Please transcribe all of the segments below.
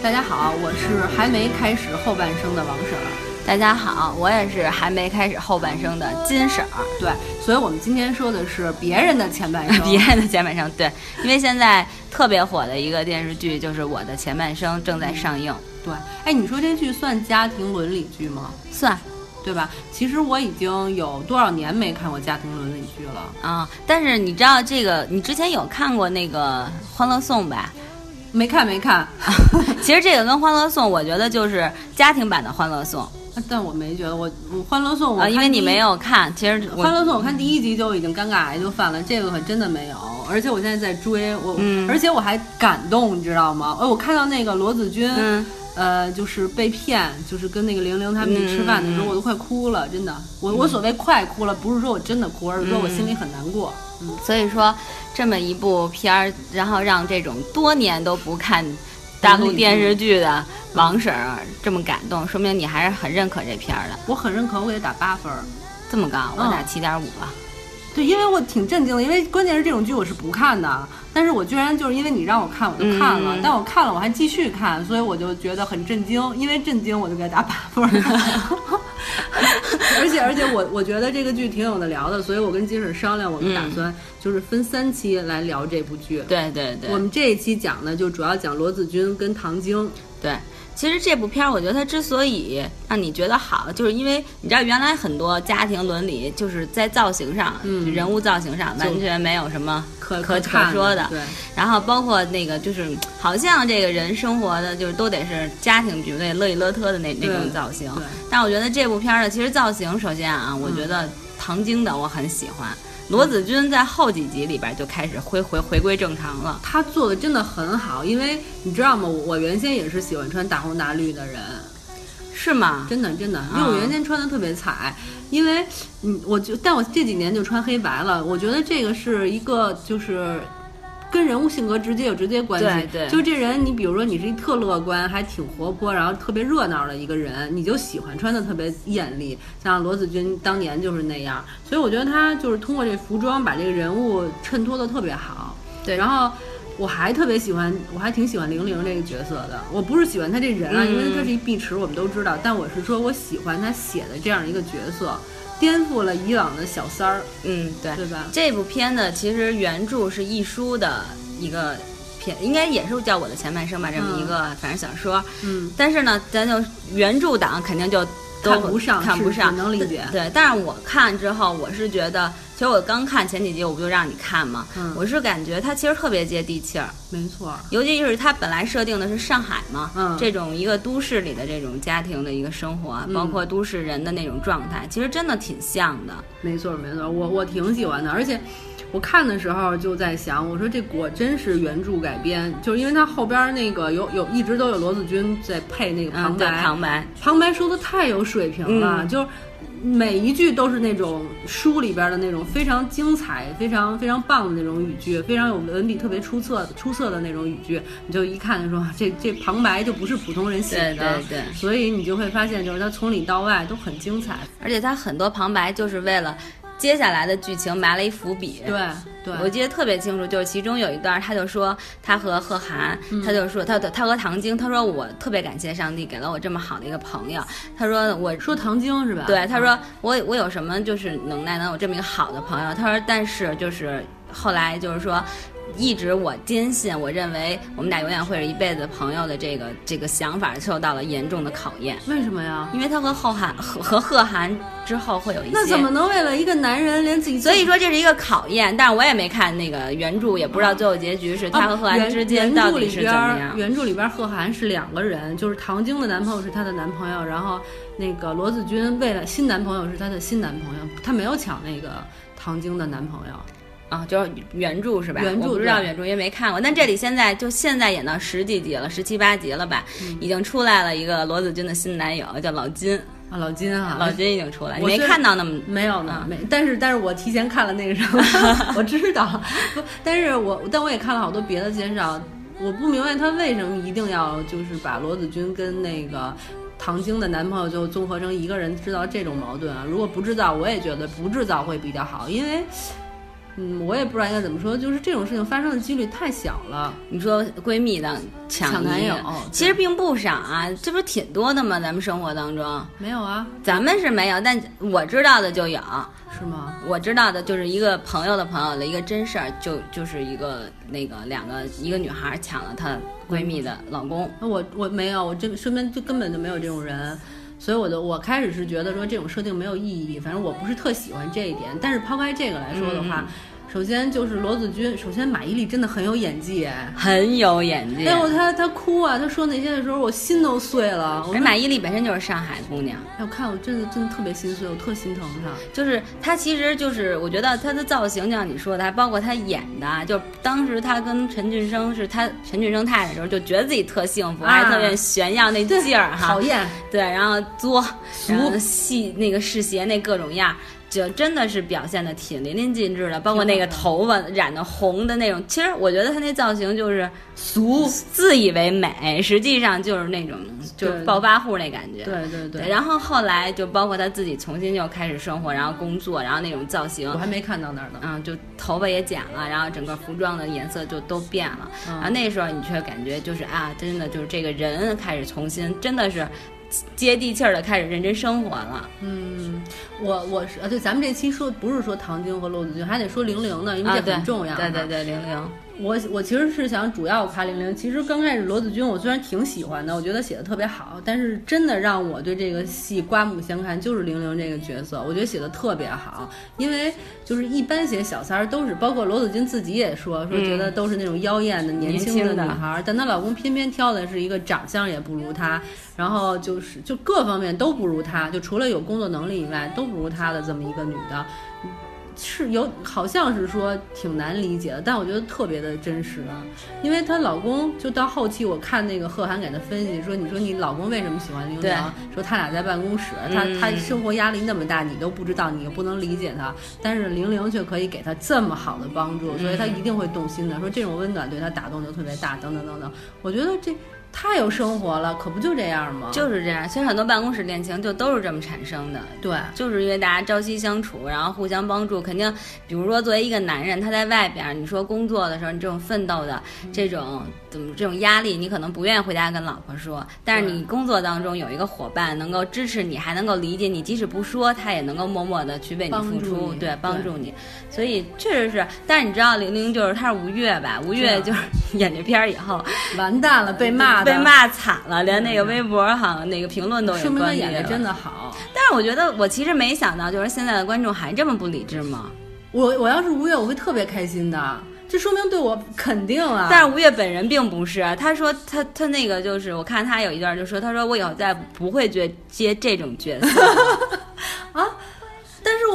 大家好，我是还没开始后半生的王婶儿。大家好，我也是还没开始后半生的金婶儿。对，所以我们今天说的是别人的前半生。别人的前半生，对，因为现在特别火的一个电视剧就是《我的前半生》正在上映。对，哎，你说这剧算家庭伦理剧吗？算，对吧？其实我已经有多少年没看过家庭伦理剧了啊！但是你知道这个，你之前有看过那个《欢乐颂》吧？没看，没看。其实这个跟《欢乐颂》，我觉得就是家庭版的《欢乐颂》。但我没觉得，我我《欢乐颂》啊，因为你没有看。其实《欢乐颂》我看第一集就已经尴尬癌就犯了，这个可真的没有。而且我现在在追我，而且我还感动，你知道吗？哎，我看到那个罗子君，呃，就是被骗，就是跟那个玲玲他们去吃饭的时候，我都快哭了，真的。我我所谓快哭了，不是说我真的哭，而是说我心里很难过。嗯，所以说这么一部片儿，然后让这种多年都不看。大陆电视剧的王婶儿这么感动，说明你还是很认可这片儿的。我很认可，我给他打八分儿，这么高，我打七点五吧。对，因为我挺震惊的，因为关键是这种剧我是不看的，但是我居然就是因为你让我看，我就看了，但我看了我还继续看，所以我就觉得很震惊，因为震惊我就给他打八分儿。而且而且我我觉得这个剧挺有的聊的，所以我跟金婶商量，我们打算就是分三期来聊这部剧。对对对，我们这一期讲的，就主要讲罗子君跟唐晶。对。其实这部片儿，我觉得它之所以让你觉得好，就是因为你知道，原来很多家庭伦理就是在造型上，嗯，人物造型上完全没有什么可可可说的。对。然后包括那个，就是好像这个人生活的，就是都得是家庭剧，得乐意乐特的那那种造型。对。但我觉得这部片儿呢，其实造型首先啊，我觉得唐晶的我很喜欢。罗子君在后几集里边就开始回回回归正常了，他做的真的很好，因为你知道吗？我原先也是喜欢穿大红大绿的人，是吗？真的真的，因为我原先穿的特别彩，因为嗯，我就但我这几年就穿黑白了，我觉得这个是一个就是。跟人物性格直接有直接关系，对，就这人，你比如说你是一特乐观，还挺活泼，然后特别热闹的一个人，你就喜欢穿的特别艳丽，像罗子君当年就是那样，所以我觉得他就是通过这服装把这个人物衬托的特别好，对，然后我还特别喜欢，我还挺喜欢玲玲这个角色的，我不是喜欢她这人啊，因为她是一碧池，我们都知道，但我是说我喜欢她写的这样一个角色。颠覆了以往的小三儿，嗯，对，对吧？这部片子其实原著是一书的一个片，应该也是叫《我的前半生》吧，这么一个反正小说。嗯，但是呢，咱就原著党肯定就都看不上，看不上，能理解。对，但是我看之后，我是觉得。其实我刚看前几集，我不就让你看吗？我是感觉它其实特别接地气儿，没错。尤其是它本来设定的是上海嘛，嗯，这种一个都市里的这种家庭的一个生活，包括都市人的那种状态，其实真的挺像的。没错，没错，我我挺喜欢的。而且我看的时候就在想，我说这果真是原著改编，就是因为它后边那个有有一直都有罗子君在配那个旁白，旁白，旁白说的太有水平了，就是。每一句都是那种书里边的那种非常精彩、非常非常棒的那种语句，非常有文笔特别出色、出色的那种语句，你就一看就说这这旁白就不是普通人写的，对对。所以你就会发现，就是他从里到外都很精彩，而且他很多旁白就是为了。接下来的剧情埋了一伏笔，对，对我记得特别清楚，就是其中有一段，他就说他和贺涵，他就说他的他和唐晶，他说我特别感谢上帝给了我这么好的一个朋友，他说我说唐晶是吧？对，他说我我有什么就是能耐能有这么一个好的朋友？他说但是就是后来就是说。一直我坚信，我认为我们俩永远会是一辈子朋友的这个这个想法受到了严重的考验。为什么呀？因为他和贺涵和和贺涵之后会有一些。那怎么能为了一个男人连自己？所以说这是一个考验。但是我也没看那个原著，也不知道最后结局是他和贺涵之间到底是怎么样。原著里边贺涵是两个人，就是唐晶的男朋友是她的男朋友，然后那个罗子君为了新男朋友是她的新男朋友，她没有抢那个唐晶的男朋友。啊，就是原著是吧？原著不知道原著，因为没看过。但这里现在就现在演到十几集了，十七八集了吧？已经出来了一个罗子君的新男友，叫老金啊，老金啊，老金已经出来，你没看到那么没有呢？没，但是但是我提前看了那个什么，我知道。不，但是我但我也看了好多别的介绍，我不明白他为什么一定要就是把罗子君跟那个唐晶的男朋友就综合成一个人，制造这种矛盾啊？如果不制造，我也觉得不制造会比较好，因为。嗯，我也不知道应该怎么说，就是这种事情发生的几率太小了。你说闺蜜的抢男友，其实并不少啊，这不是挺多的吗？咱们生活当中没有啊，咱们是没有，但我知道的就有，是吗？我知道的就是一个朋友的朋友的一个真事儿，就就是一个那个两个一个女孩抢了她闺蜜的老公。那我我没有，我这身边就根本就没有这种人。所以我就我开始是觉得说这种设定没有意义，反正我不是特喜欢这一点。但是抛开这个来说的话。首先就是罗子君，首先马伊琍真的很有演技，很有演技。哎呦，她她哭啊，她说那些的时候，我心都碎了。而马伊琍本身就是上海姑娘，哎，我看我真的真的特别心碎，我特心疼她。就是她其实就是我觉得她的造型，就像你说的，还包括她演的，就当时她跟陈俊生是她陈俊生太太的时候，就觉得自己特幸福，还特别炫耀那劲儿哈。讨厌，对，然后作，然 后戏那个试鞋那各种样。就真的是表现的挺淋漓尽致的，包括那个头发染的红的那种。其实我觉得他那造型就是俗，自以为美，实际上就是那种就是暴发户那感觉。对对对。然后后来就包括他自己重新又开始生活，然后工作，然后那种造型，我还没看到那儿呢。嗯，就头发也剪了，然后整个服装的颜色就都变了。然后那时候你却感觉就是啊，真的就是这个人开始重新，真的是。接地气儿的开始认真生活了。嗯，我我是啊，对，咱们这期说不是说唐晶和陆子君，还得说玲玲呢，因为这很重要。对对对，玲玲。我我其实是想主要夸玲玲。其实刚开始罗子君我虽然挺喜欢的，我觉得写的特别好，但是真的让我对这个戏刮目相看就是玲玲这个角色，我觉得写的特别好。因为就是一般写小三儿都是，包括罗子君自己也说说觉得都是那种妖艳的年轻的女孩，但她老公偏偏挑的是一个长相也不如她，然后就是就各方面都不如她，就除了有工作能力以外都不如她的这么一个女的。是有，好像是说挺难理解的，但我觉得特别的真实啊，因为她老公就到后期，我看那个贺涵给她分析说，你说你老公为什么喜欢玲玲？说他俩在办公室，他他生活压力那么大，你都不知道，你又不能理解他，但是玲玲却可以给他这么好的帮助，所以他一定会动心的。说这种温暖对他打动就特别大，等等等等，我觉得这。太有生活了，可不就这样吗？就是这样，其实很多办公室恋情就都是这么产生的。对，就是因为大家朝夕相处，然后互相帮助。肯定，比如说作为一个男人，他在外边，你说工作的时候，你这种奋斗的这种怎么这种压力，你可能不愿意回家跟老婆说。但是你工作当中有一个伙伴能够支持你，还能够理解你，即使不说，他也能够默默的去为你付出，对，帮助你。所以确实是，但是你知道玲玲就是她是吴越吧？吴越就是 演这片儿以后完蛋了，被骂。被骂惨了，连那个微博好像那个评论都有说明他演的真的好。但是我觉得，我其实没想到，就是现在的观众还这么不理智吗？我我要是吴越，我会特别开心的。这说明对我肯定啊。但是吴越本人并不是，他说他他那个就是我看他有一段就说，他说我以后再不会接接这种角色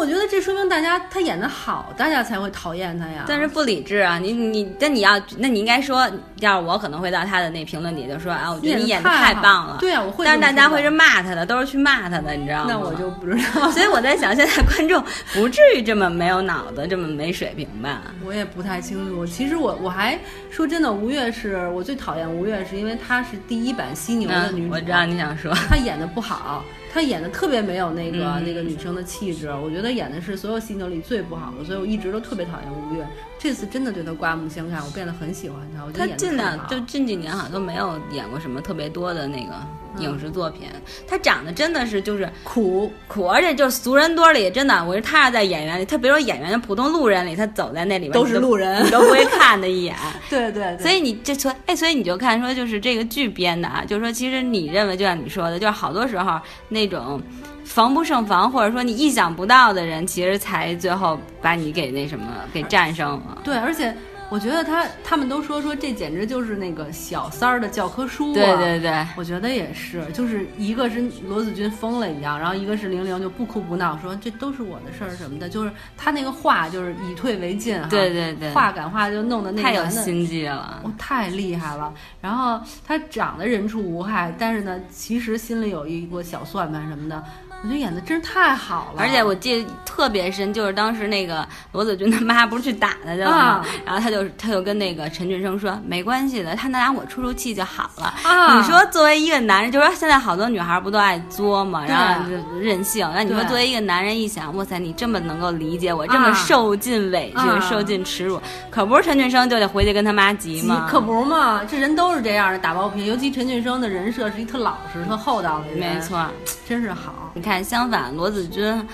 我觉得这说明大家他演的好，大家才会讨厌他呀。但是不理智啊！你你，但你要，那你应该说，要是我可能会到他的那评论里就说啊，我觉得你演的太棒了。对啊，我会。但是大家会是骂他的，都是去骂他的，你知道吗？那我就不知道。所以我在想，现在观众不至于这么没有脑子，这么没水平吧？我也不太清楚。其实我我还说真的，吴越是我最讨厌吴越，是因为她是第一版犀牛的女主。我知道你想说，她演的不好。她演的特别没有那个那个女生的气质，我觉得演的是所有犀牛里最不好的，所以我一直都特别讨厌吴越。这次真的对他刮目相看，我变得很喜欢他。我觉得他近两就近几年好像都没有演过什么特别多的那个影视作品。他长得真的是就是苦苦，而且就是俗人堆里真的，我觉得他要在演员里，他比如说演员普通路人里，他走在那里边都是路人，你都不会看他一眼。对对。所以你这从哎，所以你就看说就是这个剧编的啊，就是说其实你认为就像你说的，就是好多时候。那种防不胜防，或者说你意想不到的人，其实才最后把你给那什么给战胜了。对，而且。我觉得他他们都说说这简直就是那个小三儿的教科书啊！对对对，我觉得也是，就是一个是罗子君疯了一样，然后一个是玲玲就不哭不闹，说这都是我的事儿什么的，就是他那个话就是以退为进哈，对对对，话赶话就弄得那太有心机了，太厉害了。然后他长得人畜无害，但是呢，其实心里有一个小算盘什么的。我觉得演的真是太好了。而且我记得特别深，就是当时那个罗子君他妈不是去打他去了吗？啊然后他就他就跟那个陈俊生说，没关系的，他能让我出出气就好了。啊，你说作为一个男人，就说现在好多女孩不都爱作嘛，然后就任性。那你说作为一个男人一想，哇塞，你这么能够理解我，这么啊受尽委屈、啊受尽耻辱，可不是陈俊生就得回去跟他妈急吗？可不嘛，这人都是这样的，打抱不平。尤其陈俊生的人设是一特老实、特厚道的人，没，错。真是好。你看，相反，罗子君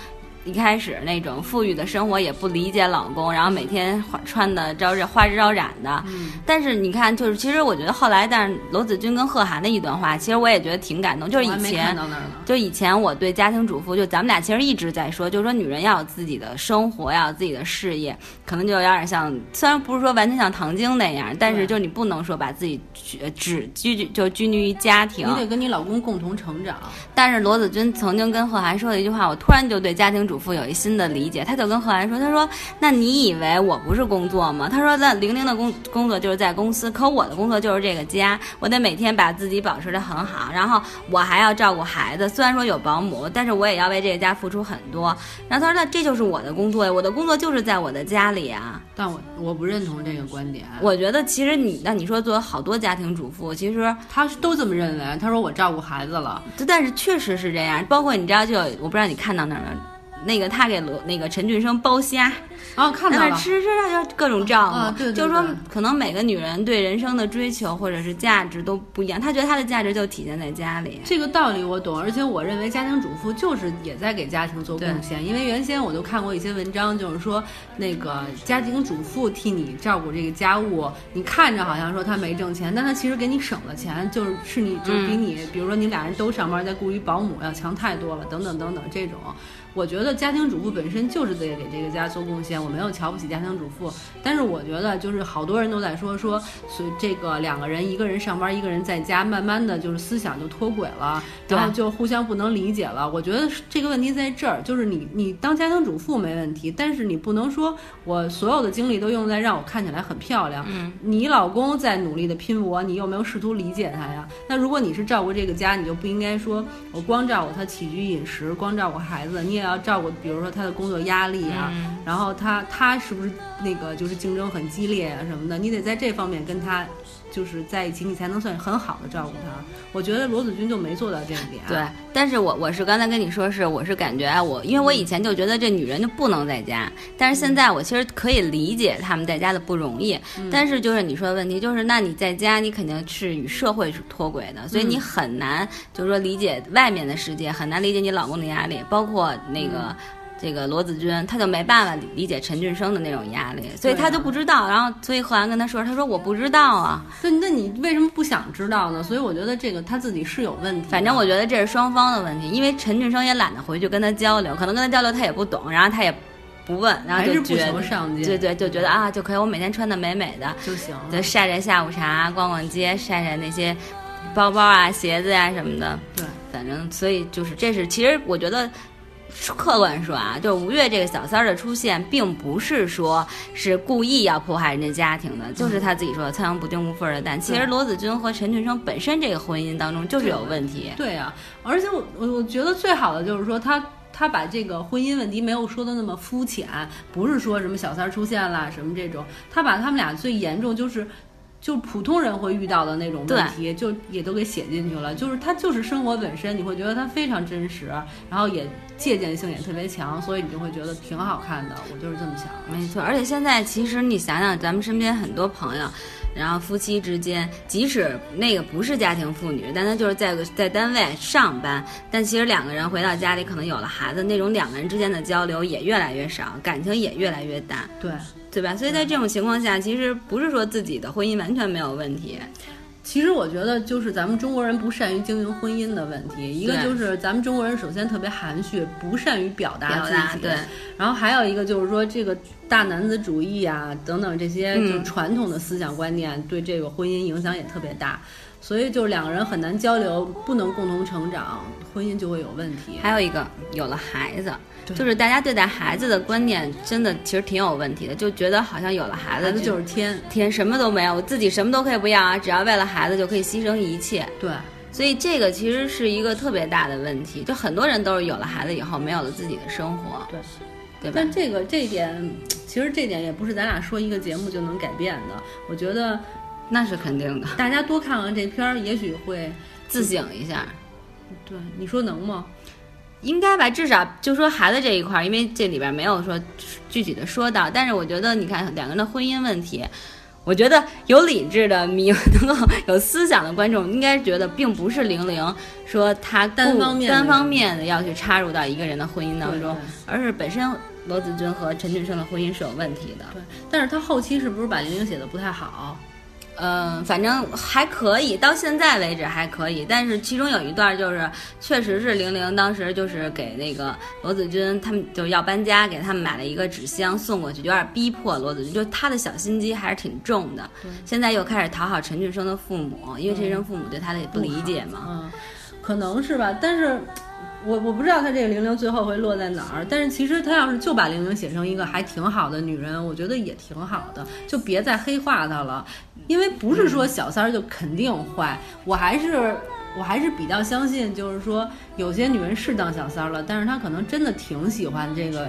一开始那种富裕的生活也不理解老公，然后每天穿的招惹花枝招展的。嗯，但是你看，就是其实我觉得后来，但是罗子君跟贺涵的一段话，其实我也觉得挺感动。就是以前。就以前我对家庭主妇，就咱们俩其实一直在说，就是说女人要有自己的生活，要有自己的事业，可能就有点像，虽然不是说完全像唐晶那样，但是对就你不能说把自己拘只拘就拘泥于家庭你。得跟你老公共同成长。但是罗子君曾经跟贺涵说的一句话，我突然就对家庭主妇有一新的理解。他就跟贺涵说：“他说，那你以为我不是工作吗？他说，那玲玲的工工作就是在公司，可我的工作就是这个家，我得每天把自己保持的很好，然后我还要照顾孩子。虽然说有保姆，但是我也要为这个家付出很多。然后他说，那这就是我的工作呀，我的工作就是在我的家里啊。但我我不认同这个观点。我觉得其实你，那你说作为好多家庭主妇，其实他都这么认为。他说我照顾孩子了，但是确实是这样，包括你知道，就有我不知道你看到那儿没有，那个他给罗那个陈俊生剥虾，哦，看到了。那吃吃着就各种照顾，啊对对就是说可能每个女人对人生的追求或者是价值都不一样，她觉得她的价值就体现在家里。这个道理我懂，而且我认为家庭主妇就是也在给家庭做贡献，因为原先我就看过一些文章，就是说那个家庭主妇替你照顾这个家务，你看着好像说她没挣钱，但她其实给你省了钱，就是是你就是比你，比如说你俩人都上班，再雇一保姆要强太多了，等等等等这种。我觉得家庭主妇本身就是在给这个家做贡献，我没有瞧不起家庭主妇，但是我觉得就是好多人都在说说，所以这个两个人一个人上班，一个人在家，慢慢的就是思想就脱轨了，然后就互相不能理解了。我觉得这个问题在这儿，就是你你当家庭主妇没问题，但是你不能说我所有的精力都用在让我看起来很漂亮。嗯，你老公在努力的拼搏，你有没有试图理解他呀？那如果你是照顾这个家，你就不应该说我光照顾他起居饮食，光照顾孩子，你也要照顾，比如说他的工作压力啊，嗯。然后他他是不是那个就是竞争很激烈啊什么的，你得在这方面跟他就是在一起，你才能算很好的照顾他。我觉得罗子君就没做到这一点。对，但是我我是刚才跟你说是，我是感觉啊我，因为我以前就觉得这女人就不能在家，但是现在我其实可以理解他们在家的不容易，但是就是你说的问题，就是那你在家，你肯定是与社会是脱轨的，所以你很难就是说理解外面的世界，很难理解你老公的压力，包括那个。这个罗子君，他就没办法理理解陈俊生的那种压力，所以他就不知道。然后，所以贺涵跟他说，他说我不知道啊。那那你为什么不想知道呢？所以我觉得这个他自己是有问题。反正我觉得这是双方的问题，因为陈俊生也懒得回去跟他交流，可能跟他交流他也不懂，然后他也不问，然后就觉得求上进，对对，就觉得啊就可以，我每天穿的美美的，就行。就晒晒下午茶，逛逛街，晒晒那些包包啊、鞋子呀、什么的。对，反正所以就是这是，其实我觉得。客观说啊，就是吴越这个小三儿的出现，并不是说是故意要破坏人家家庭的，就是他自己说的“苍蝇不叮无缝的蛋”。其实罗子君和陈俊生本身这个婚姻当中就是有问题。对啊，而且我我我觉得最好的就是说他。他把这个婚姻问题没有说的那么肤浅，不是说什么小三儿出现了什么这种，他把他们俩最严重就是。就普通人会遇到的那种问题，就也都给写进去了。就是他就是生活本身，你会觉得他非常真实，然后也借鉴性也特别强，所以你就会觉得挺好看的。我就是这么想。没错，而且现在其实你想想，咱们身边很多朋友，然后夫妻之间，即使那个不是家庭妇女，但他就是在在单位上班，但其实两个人回到家里可能有了孩子，那种两个人之间的交流也越来越少，感情也越来越淡。对。对吧？所以在这种情况下，其实不是说自己的婚姻完全没有问题。其实我觉得就是咱们中国人不善于经营婚姻的问题。一个就是咱们中国人首先特别含蓄，不善于表达自己。对。然后还有一个就是说这个大男子主义啊等等这些就传统的思想观念对这个婚姻影响也特别大。所以就是两个人很难交流，不能共同成长，婚姻就会有问题。还有一个有了孩子。就是大家对待孩子的观念真的其实挺有问题的，就觉得好像有了孩子，孩子就是天天什么都没有，我自己什么都可以不要啊，只要为了孩子就可以牺牲一切。对，所以这个其实是一个特别大的问题，就很多人都是有了孩子以后没有了自己的生活，对，对吧？但这个这一点，其实这点也不是咱俩说一个节目就能改变的。我觉得那是肯定的，大家多看看这片儿，也许会自省一下。对，你说能吗？应该吧，至少就说孩子这一块儿，因为这里边没有说具体的说到，但是我觉得你看两个人的婚姻问题，我觉得有理智的、明能够有思想的观众，应该觉得并不是玲玲说她单方面单方面的要去插入到一个人的婚姻当中而是本身罗子君和陈俊生的婚姻是有问题的。对，但是他后期是不是把玲玲写的不太好？嗯，反正还可以，到现在为止还可以。但是其中有一段就是，确实是玲玲当时就是给那个罗子君他们就要搬家，给他们买了一个纸箱送过去，有点逼迫罗子君，就他的小心机还是挺重的。现在又开始讨好陈俊生的父母，因为陈俊生父母对他的也不理解嘛。嗯，可能是吧，但是。我我不知道他这个玲玲最后会落在哪儿，但是其实他要是就把玲玲写成一个还挺好的女人，我觉得也挺好的，就别再黑化她了，因为不是说小三儿就肯定坏，我还是我还是比较相信，就是说有些女人是当小三儿了，但是她可能真的挺喜欢这个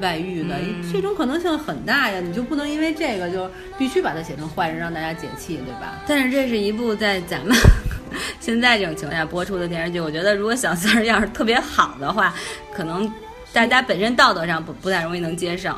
外遇的，嗯这种可能性很大呀，你就不能因为这个就必须把她写成坏人让大家解气，对吧？但是这是一部在咱们现在这种情况下播出的电视剧，我觉得如果小三儿要是特别好的话，可能大家本身道德上不不太容易能接受。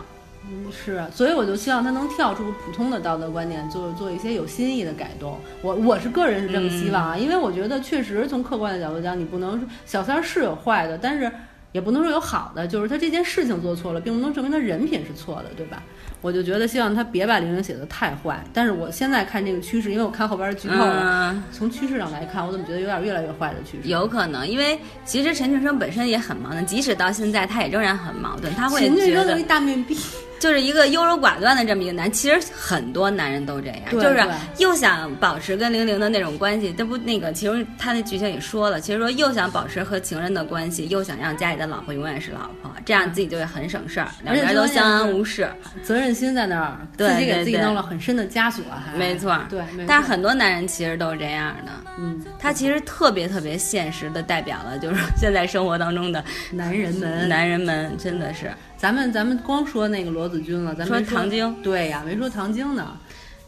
嗯，是啊，所以我就希望他能跳出普通的道德观念，做做一些有新意的改动。我我是个人是这么希望啊，因为我觉得确实从客观的角度讲，你不能说小三儿是有坏的，但是也不能说有好的，就是他这件事情做错了，并不能证明他人品是错的，对吧？我就觉得希望他别把玲玲写的太坏。但是我现在看这个趋势，因为我看后边的剧透了，嗯，从趋势上来看，我怎么觉得有点越来越坏的趋势？有可能，因为其实陈俊生本身也很矛盾，即使到现在他也仍然很矛盾，他会秦俊生有一大面壁，就是一个优柔寡断的这么一个男，其实很多男人都这样，就是又想保持跟玲玲的那种关系，这不那个其实他那剧情也说了，其实说又想保持和情人的关系，又想让家里的老婆永远是老婆，这样自己就会很省事儿，两个人都相安无事。责任心在那儿，对自己给自己弄了很深的枷锁，还没错对，但是很多男人其实都是这样的，嗯，他其实特别特别现实的代表了，就是现在生活当中的男人们，男人们，真的是咱们咱们光说那个罗子君了，咱们没说唐晶，对呀，没说唐晶呢。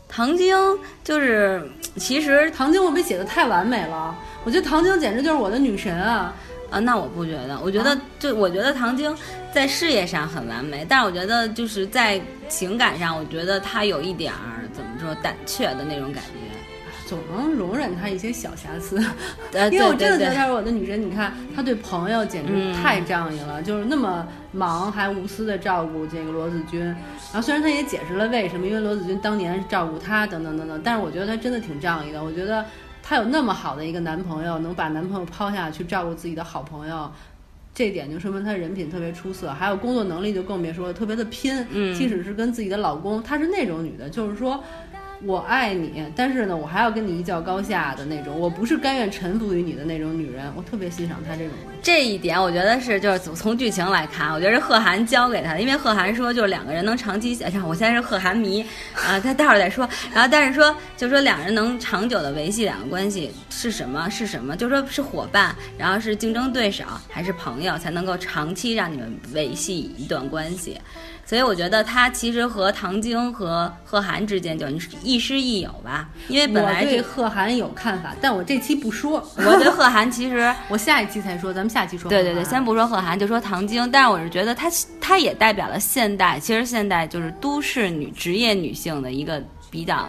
唐晶，就是其实唐晶我被写的太完美了，我觉得唐晶简直就是我的女神啊！啊，那我不觉得，我觉得就我觉得唐晶在事业上很完美，但是我觉得就是在情感上，我觉得她有一点儿怎么说胆怯的那种感觉。总能容忍她一些小瑕疵，呃，因为我真的觉得她是我的女神。你看，她对朋友简直嗯太仗义了，就是那么忙还无私的照顾这个罗子君。然后虽然她也解释了为什么，因为罗子君当年照顾她等等等等，但是我觉得她真的挺仗义的。我觉得她有那么好的一个男朋友，能把男朋友抛下去照顾自己的好朋友。这点就说明她人品特别出色，还有工作能力就更别说了，特别的拼。嗯即使是跟自己的老公，她是那种女的，就是说我爱你，但是呢，我还要跟你一较高下的那种，我不是甘愿臣服于你的那种女人。我特别欣赏她这种。这一点，我觉得是就是从剧情来看，我觉得是贺涵教给他的，因为贺涵说就是两个人能长期，哎呀，我现在是贺涵迷啊，他待会儿再说。然后但是说就说两人能长久的维系两个关系是什么？是什么？就说是伙伴，然后是竞争对手，还是朋友，才能够长期让你们维系一段关系。所以我觉得他其实和唐晶和贺涵之间就是亦师亦友吧，因为本来对这贺涵有看法，但我这期不说，我对贺涵其实。我下一期才说，咱们下期说。对对对，先不说贺涵，就说唐晶。但是我是觉得她，她也代表了现代，其实现代就是都市女职业女性的一个比较，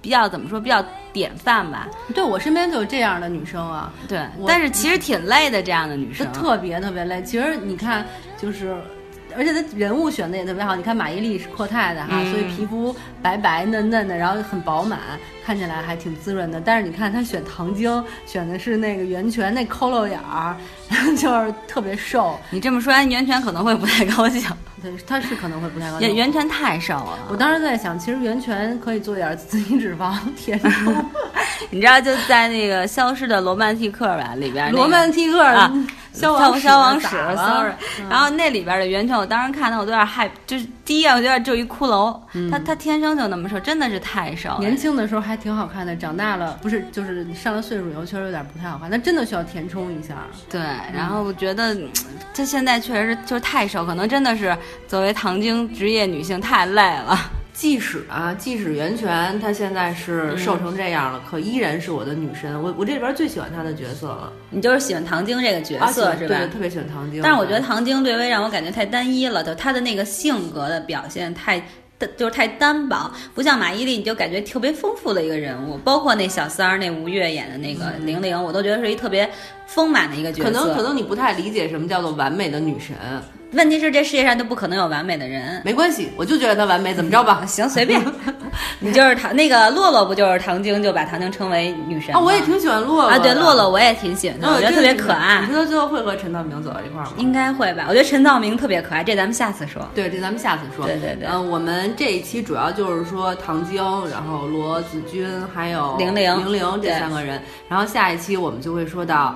比较怎么说，比较典范吧。对我身边就有这样的女生啊，对，但是其实挺累的，这样的女生。她特别特别累。其实你看，就是。而且他人物选的也特别好，你看马伊琍是阔太太哈，嗯所以皮肤白白嫩嫩的，然后很饱满，看起来还挺滋润的。但是你看他选唐晶，选的是那个袁泉那抠漏眼儿，就是特别瘦，你这么说，袁泉可能会不太高兴。对，他是可能会不太高兴袁。袁泉太瘦了，我当时在想，其实袁泉可以做点自体脂肪贴上。你知道就在那个《消失的罗曼蒂克》吧里边、那个，罗曼蒂克，啊消亡消亡史，sorry。然后那里边的袁泉，我当时看的我都有点害，就是第一眼我有点就一骷髅。他他天生就那么瘦，真的是太瘦。年轻的时候还挺好看的，长大了不是就是上了岁数以后确实有点不太好看，那真的需要填充一下。对，然后我觉得他现在确实是就是太瘦，可能真的是作为唐晶职业女性太累了。即使啊，即使袁泉她现在是瘦成这样了，可依然是我的女神。我我这里边最喜欢她的角色了。你就是喜欢唐晶这个角色是吧？对，特别喜欢唐晶。但是我觉得唐晶略微让我感觉太单一了，就她的那个性格的表现太。就是太单薄，不像马伊琍，你就感觉特别丰富的一个人物。包括那小三儿，那吴越演的那个玲玲，我都觉得是一特别丰满的一个角色。可能可能你不太理解什么叫做完美的女神。问题是这世界上都不可能有完美的人。没关系，我就觉得他完美，怎么着吧？行，随便。你就是唐那个洛洛，不就是唐晶就把唐晶称为女神啊？我也挺喜欢洛洛啊，对洛洛我也挺喜欢的，我觉得特别可爱。你说最后会和陈道明走到一块儿吗？应该会吧。我觉得陈道明特别可爱，这咱们下次说。对，这咱们下次说。对对对。嗯，我们这一期主要就是说唐晶，然后罗子君还有玲玲玲玲这三个人，然后下一期我们就会说到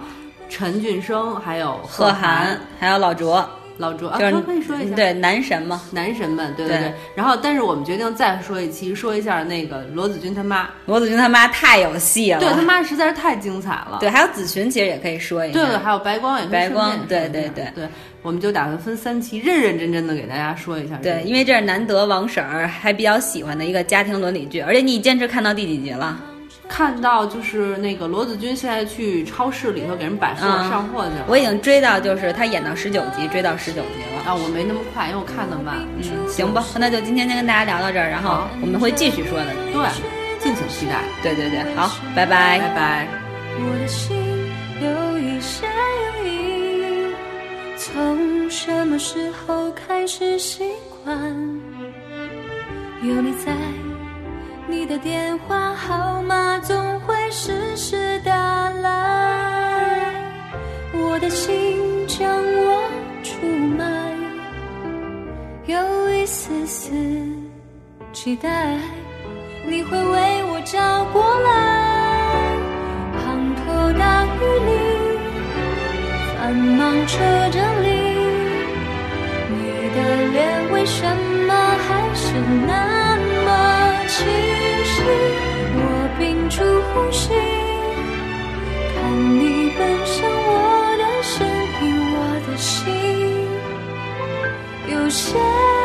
陈俊生还有贺涵还有老卓。老卓啊，可以说一下，对男神嘛，男神们，对对对。然后，但是我们决定再说一期，说一下那个罗子君他妈。罗子君他妈太有戏了，对他妈实在是太精彩了。对，还有子群，其实也可以说一下。对对，还有白光也白光，对对对对。我们就打算分三期，认认真真的给大家说一下。对，因为这是难得王婶儿还比较喜欢的一个家庭伦理剧，而且你坚持看到第几集了？看到就是那个罗子君现在去超市里头给人摆货上货去了。我已经追到，就是他演到十九集，追到十九集了。啊，我没那么快，因为我看的慢。嗯，行吧，那就今天先跟大家聊到这儿，然后我们会继续说的。对，敬请期待。对对对，好，拜拜，拜拜。我的心有一些犹豫，从什么时候开始习惯有你在？你的电话号码总会时时打来，我的心将我出卖，有一丝丝期待你会为我找过来。滂沱大雨里，繁忙车阵里，你的脸为什么还是那么清？屏住呼吸，看你奔向我的身影，我的心有些。